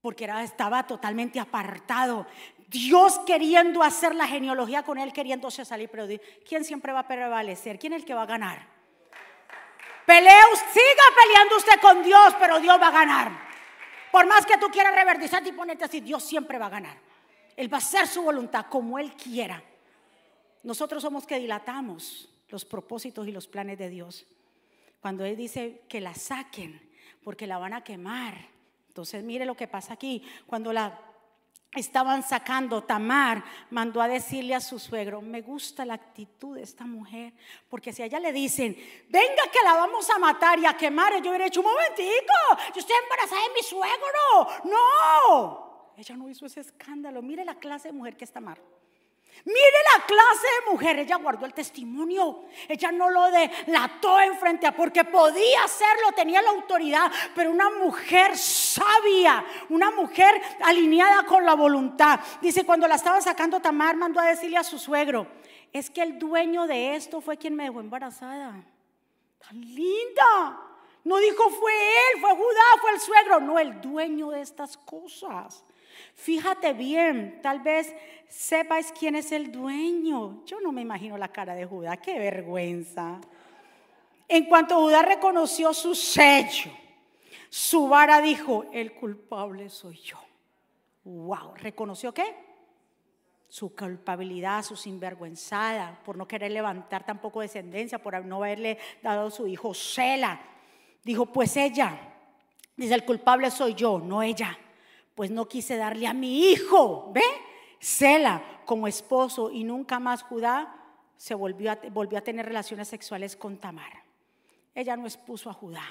Porque estaba totalmente apartado. Dios queriendo hacer la genealogía con él, queriéndose salir. Pero ¿quién siempre va a prevalecer? ¿Quién es el que va a ganar? Pelea, siga peleando usted con Dios, pero Dios va a ganar. Por más que tú quieras reverdizarte y ponerte así, Dios siempre va a ganar. Él va a hacer su voluntad como Él quiera. Nosotros somos que dilatamos los propósitos y los planes de Dios. Cuando Él dice que la saquen, porque la van a quemar. Entonces, mire lo que pasa aquí. Cuando la estaban sacando, Tamar mandó a decirle a su suegro, me gusta la actitud de esta mujer, porque si a ella le dicen, venga que la vamos a matar y a quemar, yo hubiera dicho, un momentico, yo estoy embarazada de mi suegro, no, ella no hizo ese escándalo, mire la clase de mujer que es Tamar. Mire la clase de mujer, ella guardó el testimonio, ella no lo delató enfrente a porque podía hacerlo, tenía la autoridad, pero una mujer sabia, una mujer alineada con la voluntad. Dice, cuando la estaba sacando Tamar, mandó a decirle a su suegro, es que el dueño de esto fue quien me dejó embarazada. Tan linda. No dijo fue él, fue Judá, fue el suegro, no el dueño de estas cosas. Fíjate bien, tal vez sepáis quién es el dueño. Yo no me imagino la cara de Judá, qué vergüenza. En cuanto Judá reconoció su sello, su vara dijo, el culpable soy yo. Wow, ¿reconoció qué? Su culpabilidad, su sinvergüenzada, por no querer levantar tampoco descendencia, por no haberle dado a su hijo Sela. Dijo, pues ella, dice, el culpable soy yo, no ella pues no quise darle a mi hijo, ¿ve? Sela como esposo y nunca más Judá se volvió a, tener relaciones sexuales con Tamar. Ella no expuso a Judá.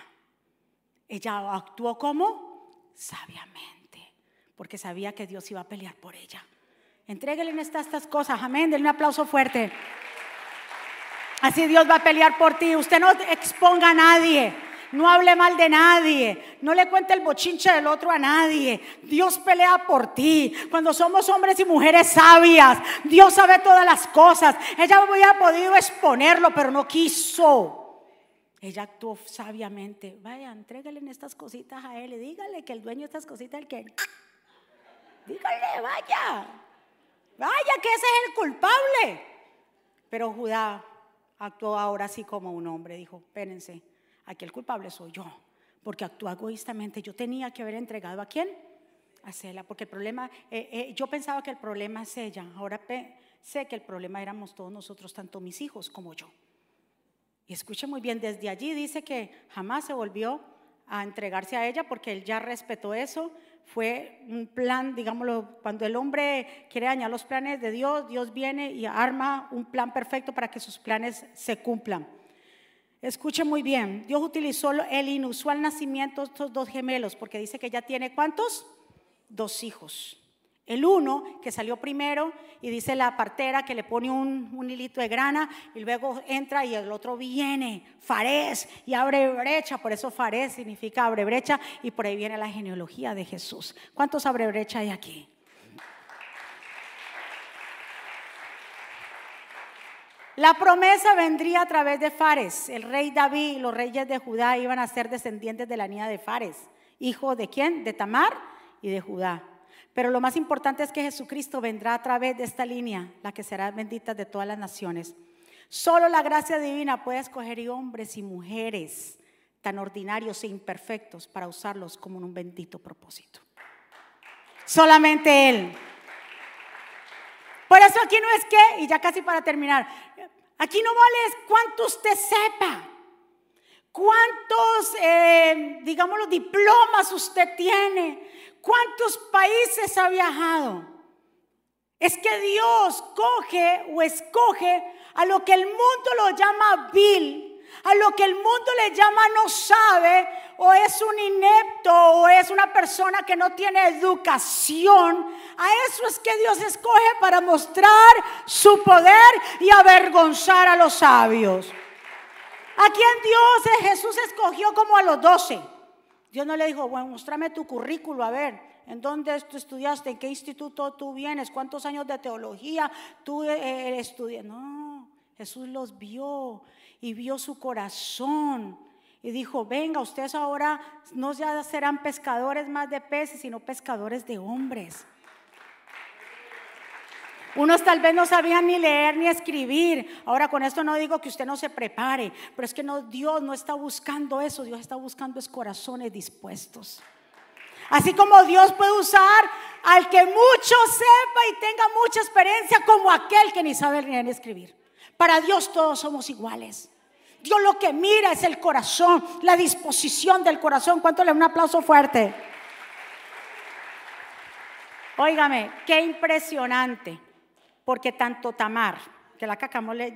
Ella actuó como sabiamente, porque sabía que Dios iba a pelear por ella. Entréguele en estas, estas cosas, amén, denle un aplauso fuerte. Así Dios va a pelear por ti. Usted no exponga a nadie. No hable mal de nadie. No le cuente el bochinche del otro a nadie. Dios pelea por ti. Cuando somos hombres y mujeres sabias, Dios sabe todas las cosas. Ella hubiera podido exponerlo, pero no quiso. Ella actuó sabiamente. Vaya, entrégale en estas cositas a él dígale que el dueño de estas cositas es el que. [laughs] Dígale, vaya. Vaya, que ese es el culpable. Pero Judá actuó ahora sí como un hombre. Dijo, espérense Aquí el culpable soy yo, porque actúa egoístamente. Yo tenía que haber entregado a quién? A Cela, porque el problema, eh, eh, yo pensaba que el problema es ella, ahora sé que el problema éramos todos nosotros, tanto mis hijos como yo. Y escuche muy bien, desde allí dice que jamás se volvió a entregarse a ella porque él ya respetó eso. Fue un plan, digámoslo, cuando el hombre quiere dañar los planes de Dios, Dios viene y arma un plan perfecto para que sus planes se cumplan. Escuche muy bien, Dios utilizó el inusual nacimiento de estos dos gemelos porque dice que ya tiene cuántos? Dos hijos. El uno que salió primero y dice la partera que le pone un, hilito de grana y luego entra y el otro viene, Fares, y abre brecha. Por eso Fares significa abre brecha y por ahí viene la genealogía de Jesús. ¿Cuántos abre brecha hay aquí? La promesa vendría a través de Fares. El rey David y los reyes de Judá iban a ser descendientes de la niña de Fares. ¿Hijo de quién? De Tamar y de Judá. Pero lo más importante es que Jesucristo vendrá a través de esta línea, la que será bendita de todas las naciones. Solo la gracia divina puede escoger hombres y mujeres tan ordinarios e imperfectos para usarlos como en un bendito propósito. Solamente Él. Por eso aquí no es que, y ya casi para terminar, Aquí no vale cuánto usted sepa, cuántos, eh, digamos, los diplomas usted tiene, cuántos países ha viajado. Es que Dios coge o escoge a lo que el mundo lo llama vil, a lo que el mundo le llama no sabe, o es un inepto, o es una persona que no tiene educación. A eso es que Dios escoge para mostrar su poder y avergonzar a los sabios. ¿A quién Dios eh, Jesús escogió como a los doce? Dios no le dijo, bueno, muéstrame tu currículo, a ver, ¿en dónde tú estudiaste? ¿En qué instituto tú vienes? ¿Cuántos años de teología tú eh, eh, estudias? No, Jesús los vio y vio su corazón y dijo, venga, ustedes ahora no ya serán pescadores más de peces, sino pescadores de hombres. Unos tal vez no sabían ni leer ni escribir. Ahora con esto no digo que usted no se prepare, pero es que no, Dios no está buscando eso, Dios está buscando es corazones dispuestos. Así como Dios puede usar al que mucho sepa y tenga mucha experiencia como aquel que ni sabe leer ni escribir. Para Dios todos somos iguales. Dios lo que mira es el corazón, la disposición del corazón. ¿Cuánto le un aplauso fuerte? Óigame, qué impresionante, porque tanto Tamar, que la que acabamos de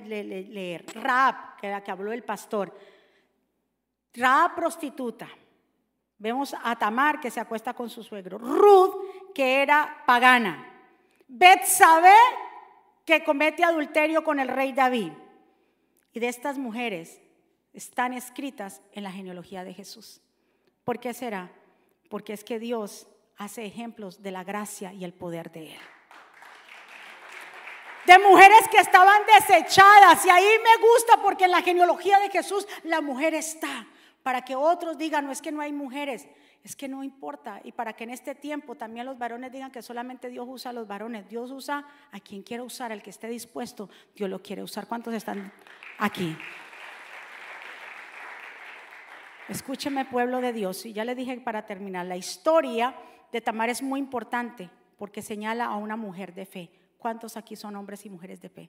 leer, Raab, que la que habló el pastor, Raab prostituta, vemos a Tamar que se acuesta con su suegro, Ruth que era pagana, Betsabé que comete adulterio con el rey David. Y de estas mujeres están escritas en la genealogía de Jesús. ¿Por qué será? Porque es que Dios hace ejemplos de la gracia y el poder de Él. De mujeres que estaban desechadas. Y ahí me gusta porque en la genealogía de Jesús la mujer está. Para que otros digan, no es que no hay mujeres, es que no importa. Y para que en este tiempo también los varones digan que solamente Dios usa a los varones. Dios usa a quien quiera usar, al que esté dispuesto, Dios lo quiere usar. ¿Cuántos están aquí? Escúcheme pueblo de Dios, y ya le dije para terminar, la historia de Tamar es muy importante porque señala a una mujer de fe. ¿Cuántos aquí son hombres y mujeres de fe?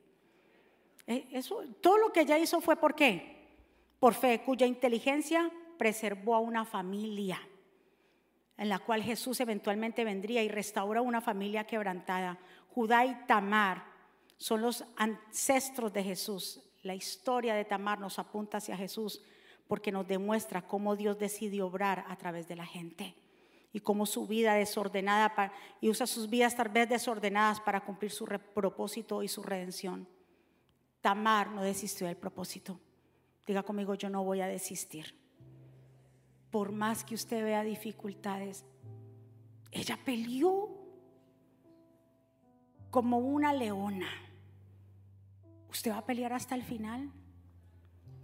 Eh, eso, todo lo que ella hizo fue por qué? Por fe, cuya inteligencia preservó a una familia en la cual Jesús eventualmente vendría y restaura una familia quebrantada. Judá y Tamar son los ancestros de Jesús. La historia de Tamar nos apunta hacia Jesús porque nos demuestra cómo Dios decide obrar a través de la gente y cómo su vida desordenada y usa sus vidas tal vez desordenadas para cumplir su propósito y su redención. Tamar no desistió del propósito. Diga conmigo, yo no voy a desistir por más que usted vea dificultades, ella peleó como una leona. ¿Usted va a pelear hasta el final?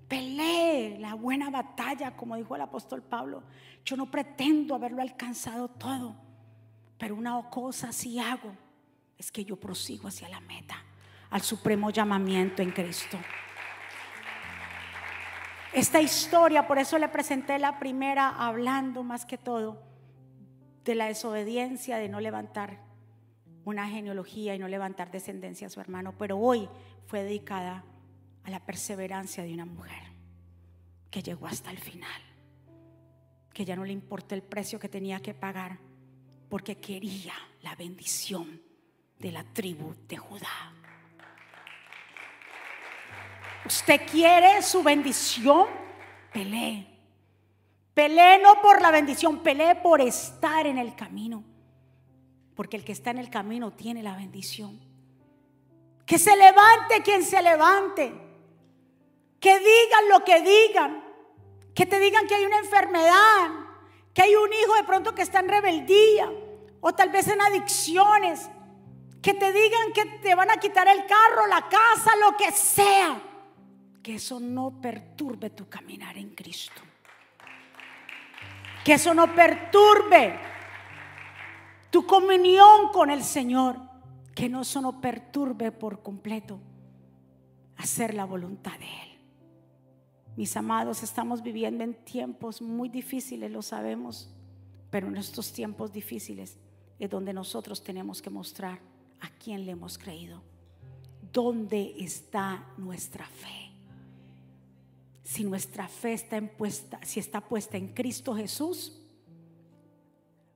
Pelee la buena batalla, como dijo el apóstol Pablo. Yo no pretendo haberlo alcanzado todo, pero una cosa sí hago, es que yo prosigo hacia la meta, al supremo llamamiento en Cristo. Esta historia, por eso le presenté la primera hablando más que todo de la desobediencia, de no levantar una genealogía y no levantar descendencia a su hermano, pero hoy fue dedicada a la perseverancia de una mujer que llegó hasta el final, que ya no le importó el precio que tenía que pagar, porque quería la bendición de la tribu de Judá. Usted quiere su bendición, pelee. Pelee no por la bendición, pelee por estar en el camino. Porque el que está en el camino tiene la bendición. Que se levante quien se levante. Que digan lo que digan. Que te digan que hay una enfermedad. Que hay un hijo de pronto que está en rebeldía. O tal vez en adicciones. Que te digan que te van a quitar el carro, la casa, lo que sea que eso no perturbe tu caminar en Cristo. Que eso no perturbe tu comunión con el Señor. Que no eso no perturbe por completo hacer la voluntad de Él. Mis amados, estamos viviendo en tiempos muy difíciles, lo sabemos, pero en estos tiempos difíciles es donde nosotros tenemos que mostrar a quién le hemos creído. ¿dónde está nuestra fe? Si nuestra fe está puesta, si está puesta en Cristo Jesús,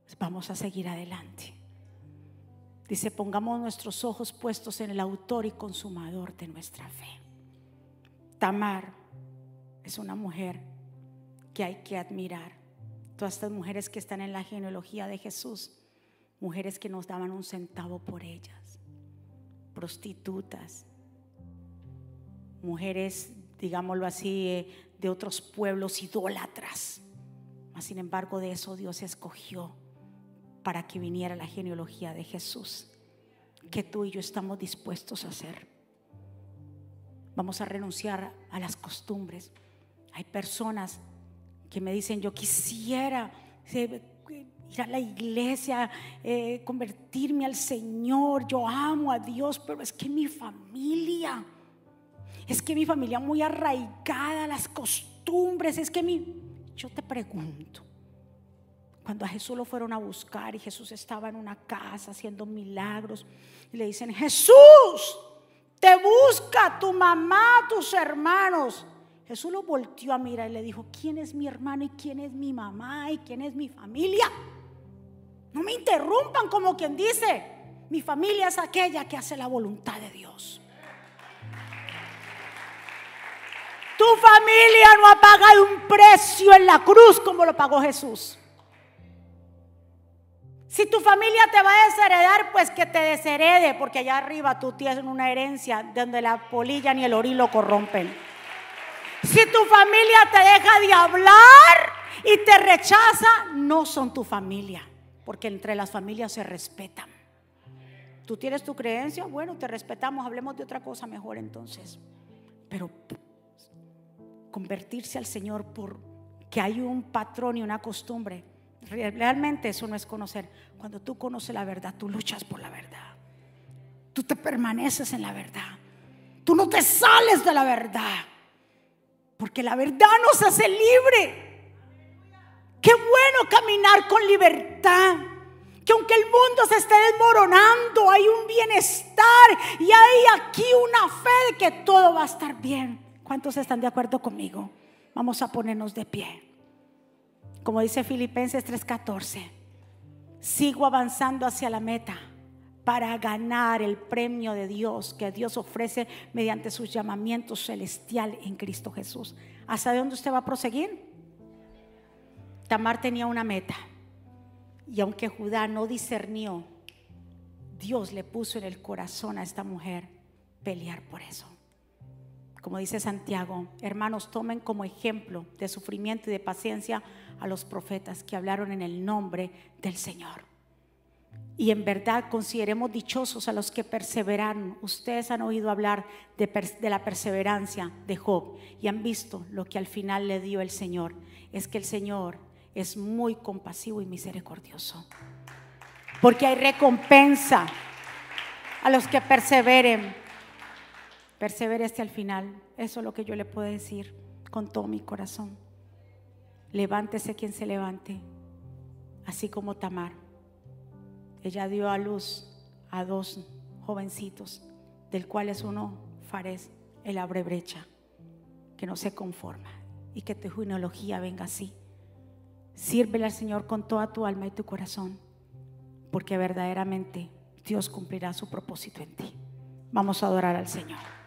pues vamos a seguir adelante. Dice, pongamos nuestros ojos puestos en el autor y consumador de nuestra fe. Tamar es una mujer que hay que admirar. Todas estas mujeres que están en la genealogía de Jesús, mujeres que nos daban un centavo por ellas, prostitutas, mujeres, digámoslo así, eh, de otros pueblos idólatras. Mas, sin embargo, de eso Dios escogió para que viniera la genealogía de Jesús, que tú y yo estamos dispuestos a hacer. Vamos a renunciar a las costumbres. Hay personas que me dicen, yo quisiera ir a la iglesia, eh, convertirme al Señor, yo amo a Dios, pero es que mi familia, es que mi familia muy arraigada las costumbres, es que mi... Yo te pregunto, cuando a Jesús lo fueron a buscar y Jesús estaba en una casa haciendo milagros, y le dicen, Jesús, te busca tu mamá, tus hermanos. Jesús lo volteó a mirar y le dijo, ¿quién es mi hermano y quién es mi mamá y quién es mi familia? No me interrumpan como quien dice, mi familia es aquella que hace la voluntad de Dios. Tu familia no ha pagado un precio en la cruz como lo pagó Jesús. Si tu familia te va a desheredar, pues que te desherede, porque allá arriba tú tienes una herencia donde la polilla ni el orín lo corrompen. Si tu familia te deja de hablar y te rechaza, no son tu familia, porque entre las familias se respetan. Tú tienes tu creencia, bueno, te respetamos, hablemos de otra cosa mejor entonces. Pero convertirse al Señor por que hay un patrón y una costumbre, realmente eso no es conocer. Cuando tú conoces la verdad, tú luchas por la verdad. Tú te permaneces en la verdad. Tú no te sales de la verdad. Porque la verdad nos hace libre. Qué bueno caminar con libertad. Que aunque el mundo se esté desmoronando, hay un bienestar y hay aquí una fe de que todo va a estar bien. ¿Cuántos están de acuerdo conmigo? Vamos a ponernos de pie. Como dice Filipenses 3:14, sigo avanzando hacia la meta para ganar el premio de Dios que Dios ofrece mediante sus llamamientos celestial en Cristo Jesús. ¿Hasta dónde usted va a proseguir? Tamar tenía una meta. Y aunque Judá no discernió, Dios le puso en el corazón a esta mujer pelear por eso. Como dice Santiago, hermanos, tomen como ejemplo de sufrimiento y de paciencia a los profetas que hablaron en el nombre del Señor. Y en verdad consideremos dichosos a los que perseveraron. Ustedes han oído hablar de, la perseverancia de Job y han visto lo que al final le dio el Señor. Es que el Señor es muy compasivo y misericordioso. Porque hay recompensa a los que perseveren. Persevere hasta el final. Eso es lo que yo le puedo decir con todo mi corazón. Levántese quien se levante, así como Tamar. Ella dio a luz a dos jovencitos, del cual es uno Fares, el abre brecha, que no se conforma y que tu genealogía venga así. Sírvele al Señor con toda tu alma y tu corazón, porque verdaderamente Dios cumplirá su propósito en ti. Vamos a adorar al Señor.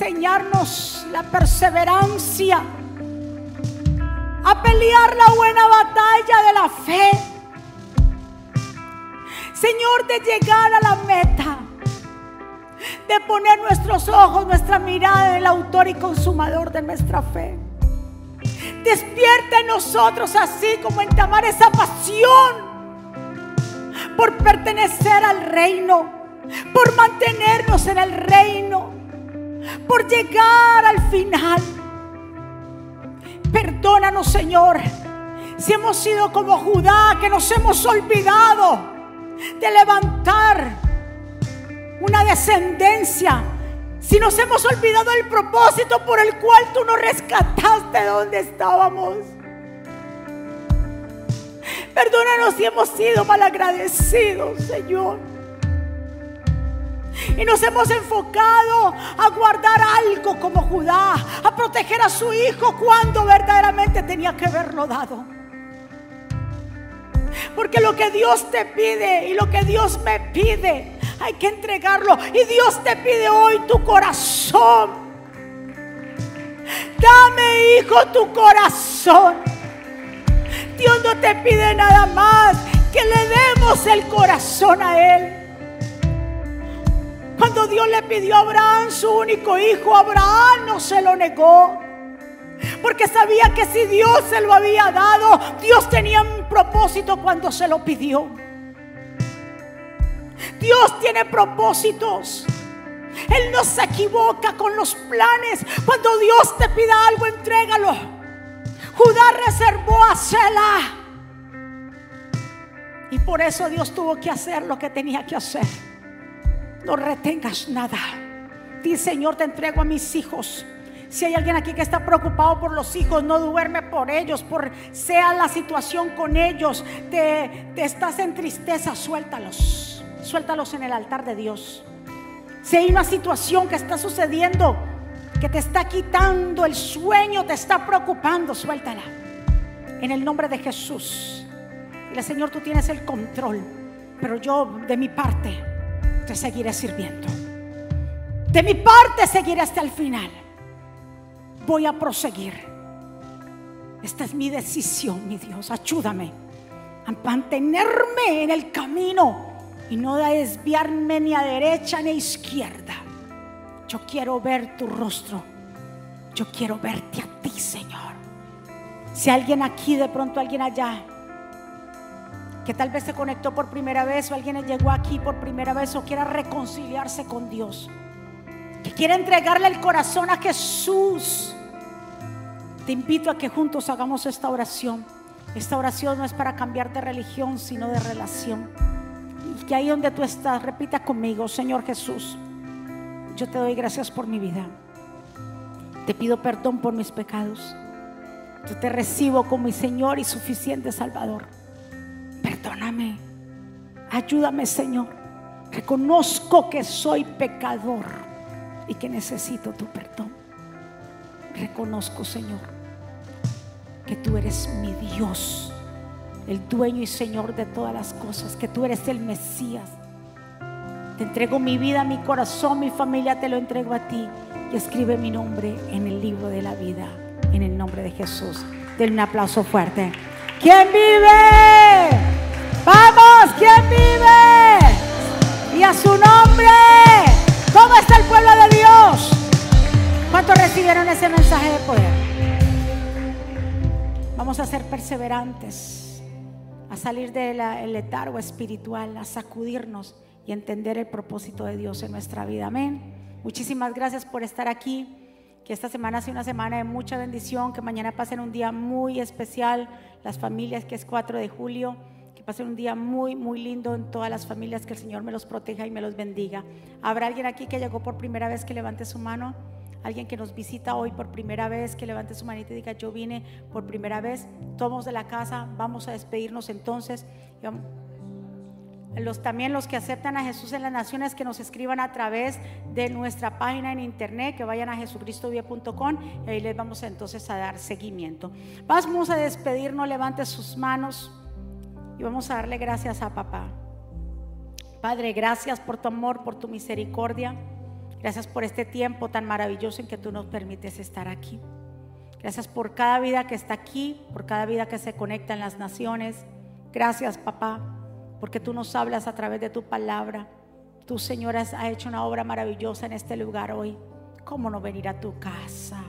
enseñarnos la perseverancia, a pelear la buena batalla de la fe. Señor, de llegar a la meta, de poner nuestros ojos, nuestra mirada en el autor y consumador de nuestra fe. Despierta en nosotros así como entamar esa pasión por pertenecer al reino, por mantenernos en el reino por llegar al final. Perdónanos, Señor, si hemos sido como Judá, que nos hemos olvidado de levantar una descendencia. Si nos hemos olvidado el propósito por el cual tú nos rescataste de donde estábamos. Perdónanos si hemos sido malagradecidos, Señor. Y nos hemos enfocado a guardar algo como Judá, a proteger a su hijo cuando verdaderamente tenía que haberlo dado. Porque lo que Dios te pide y lo que Dios me pide, hay que entregarlo. Y Dios te pide hoy tu corazón. Dame, hijo, tu corazón. Dios no te pide nada más que le demos el corazón a Él. Cuando Dios le pidió a Abraham su único hijo, Abraham no se lo negó. Porque sabía que si Dios se lo había dado, Dios tenía un propósito cuando se lo pidió. Dios tiene propósitos. Él no se equivoca con los planes. Cuando Dios te pida algo, entrégalo. Judá reservó a Sela. Y por eso Dios tuvo que hacer lo que tenía que hacer. No retengas nada. Di, Señor, te entrego a mis hijos. Si hay alguien aquí que está preocupado por los hijos, no duerme por ellos, por sea la situación con ellos, te, te estás en tristeza, suéltalos. Suéltalos en el altar de Dios. Si hay una situación que está sucediendo, que te está quitando el sueño, te está preocupando, suéltala. En el nombre de Jesús. Dile, Señor, tú tienes el control, pero yo de mi parte te seguiré sirviendo. De mi parte seguiré hasta el final. Voy a proseguir. Esta es mi decisión, mi Dios. Ayúdame a mantenerme en el camino y no a desviarme ni a derecha ni a izquierda. Yo quiero ver tu rostro. Yo quiero verte a ti, Señor. Si alguien aquí, de pronto alguien allá, que tal vez se conectó por primera vez o alguien llegó aquí por primera vez o quiera reconciliarse con Dios, que quiera entregarle el corazón a Jesús, te invito a que juntos hagamos esta oración. Esta oración no es para cambiar de religión, sino de relación. Y que ahí donde tú estás, repita conmigo, Señor Jesús, yo te doy gracias por mi vida. Te pido perdón por mis pecados. Yo te recibo como mi Señor y suficiente Salvador. Perdóname. Ayúdame, Señor. Reconozco que soy pecador y que necesito tu perdón. Reconozco, Señor, que tú eres mi Dios, el dueño y Señor de todas las cosas, que tú eres el Mesías. Te entrego mi vida, mi corazón, mi familia, te lo entrego a ti y escribe mi nombre en el libro de la vida, en el nombre de Jesús. Denle un aplauso fuerte. ¿Quién vive? Vamos, ¿quién vive? Y a su nombre. ¿Cómo está el pueblo de Dios? ¿Cuántos recibieron ese mensaje de poder? Vamos a ser perseverantes, a salir del letargo espiritual, a sacudirnos y entender el propósito de Dios en nuestra vida. Amén. Muchísimas gracias por estar aquí. Que esta semana sea una semana de mucha bendición, que mañana pasen un día muy especial, las familias, que es 4 de julio, pasen un día muy, muy lindo en todas las familias, que el Señor me los proteja y me los bendiga. ¿Habrá alguien aquí que llegó por primera vez que levante su mano? Alguien que nos visita hoy por primera vez, que levante su manita y diga, yo vine por primera vez, tomos de la casa, vamos a despedirnos entonces. Los, también los que aceptan a Jesús en las naciones que nos escriban a través de nuestra página en internet, que vayan a jesucristovía.com y ahí les vamos entonces a dar seguimiento. Vamos a despedirnos, levante sus manos y vamos a darle gracias a papá. Padre, gracias por tu amor, por tu misericordia. Gracias por este tiempo tan maravilloso en que tú nos permites estar aquí. Gracias por cada vida que está aquí, por cada vida que se conecta en las naciones. Gracias, papá, porque tú nos hablas a través de tu palabra. Tú, Señor, has hecho una obra maravillosa en este lugar hoy. ¿Cómo no venir a tu casa?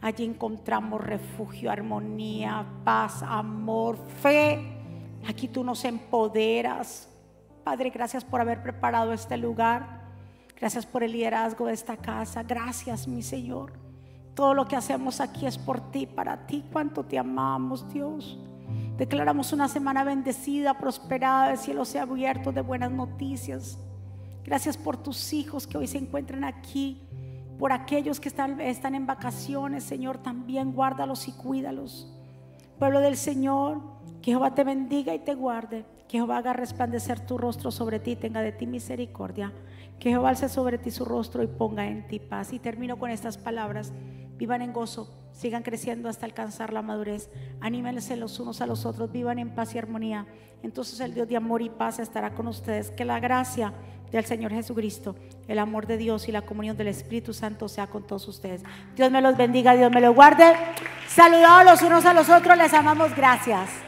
Allí encontramos refugio, armonía, paz, amor, fe. Aquí tú nos empoderas. Padre, gracias por haber preparado este lugar. Gracias por el liderazgo de esta casa. Gracias, mi Señor. Todo lo que hacemos aquí es por ti, para ti. Cuánto te amamos, Dios. Declaramos una semana bendecida, prosperada, el cielo sea abierto de buenas noticias. Gracias por tus hijos que hoy se encuentran aquí, por aquellos que están, están en vacaciones, Señor, también guárdalos y cuídalos. Pueblo del Señor, que Jehová te bendiga y te guarde, que Jehová haga resplandecer tu rostro sobre ti, tenga de ti misericordia, que Jehová alce sobre ti su rostro y ponga en ti paz. Y termino con estas palabras. Vivan en gozo, sigan creciendo hasta alcanzar la madurez. Anímense los unos a los otros, vivan en paz y armonía. Entonces el Dios de amor y paz estará con ustedes. Que la gracia del Señor Jesucristo, el amor de Dios y la comunión del Espíritu Santo sea con todos ustedes. Dios me los bendiga, Dios me los guarde. Saludados los unos a los otros, les amamos, gracias.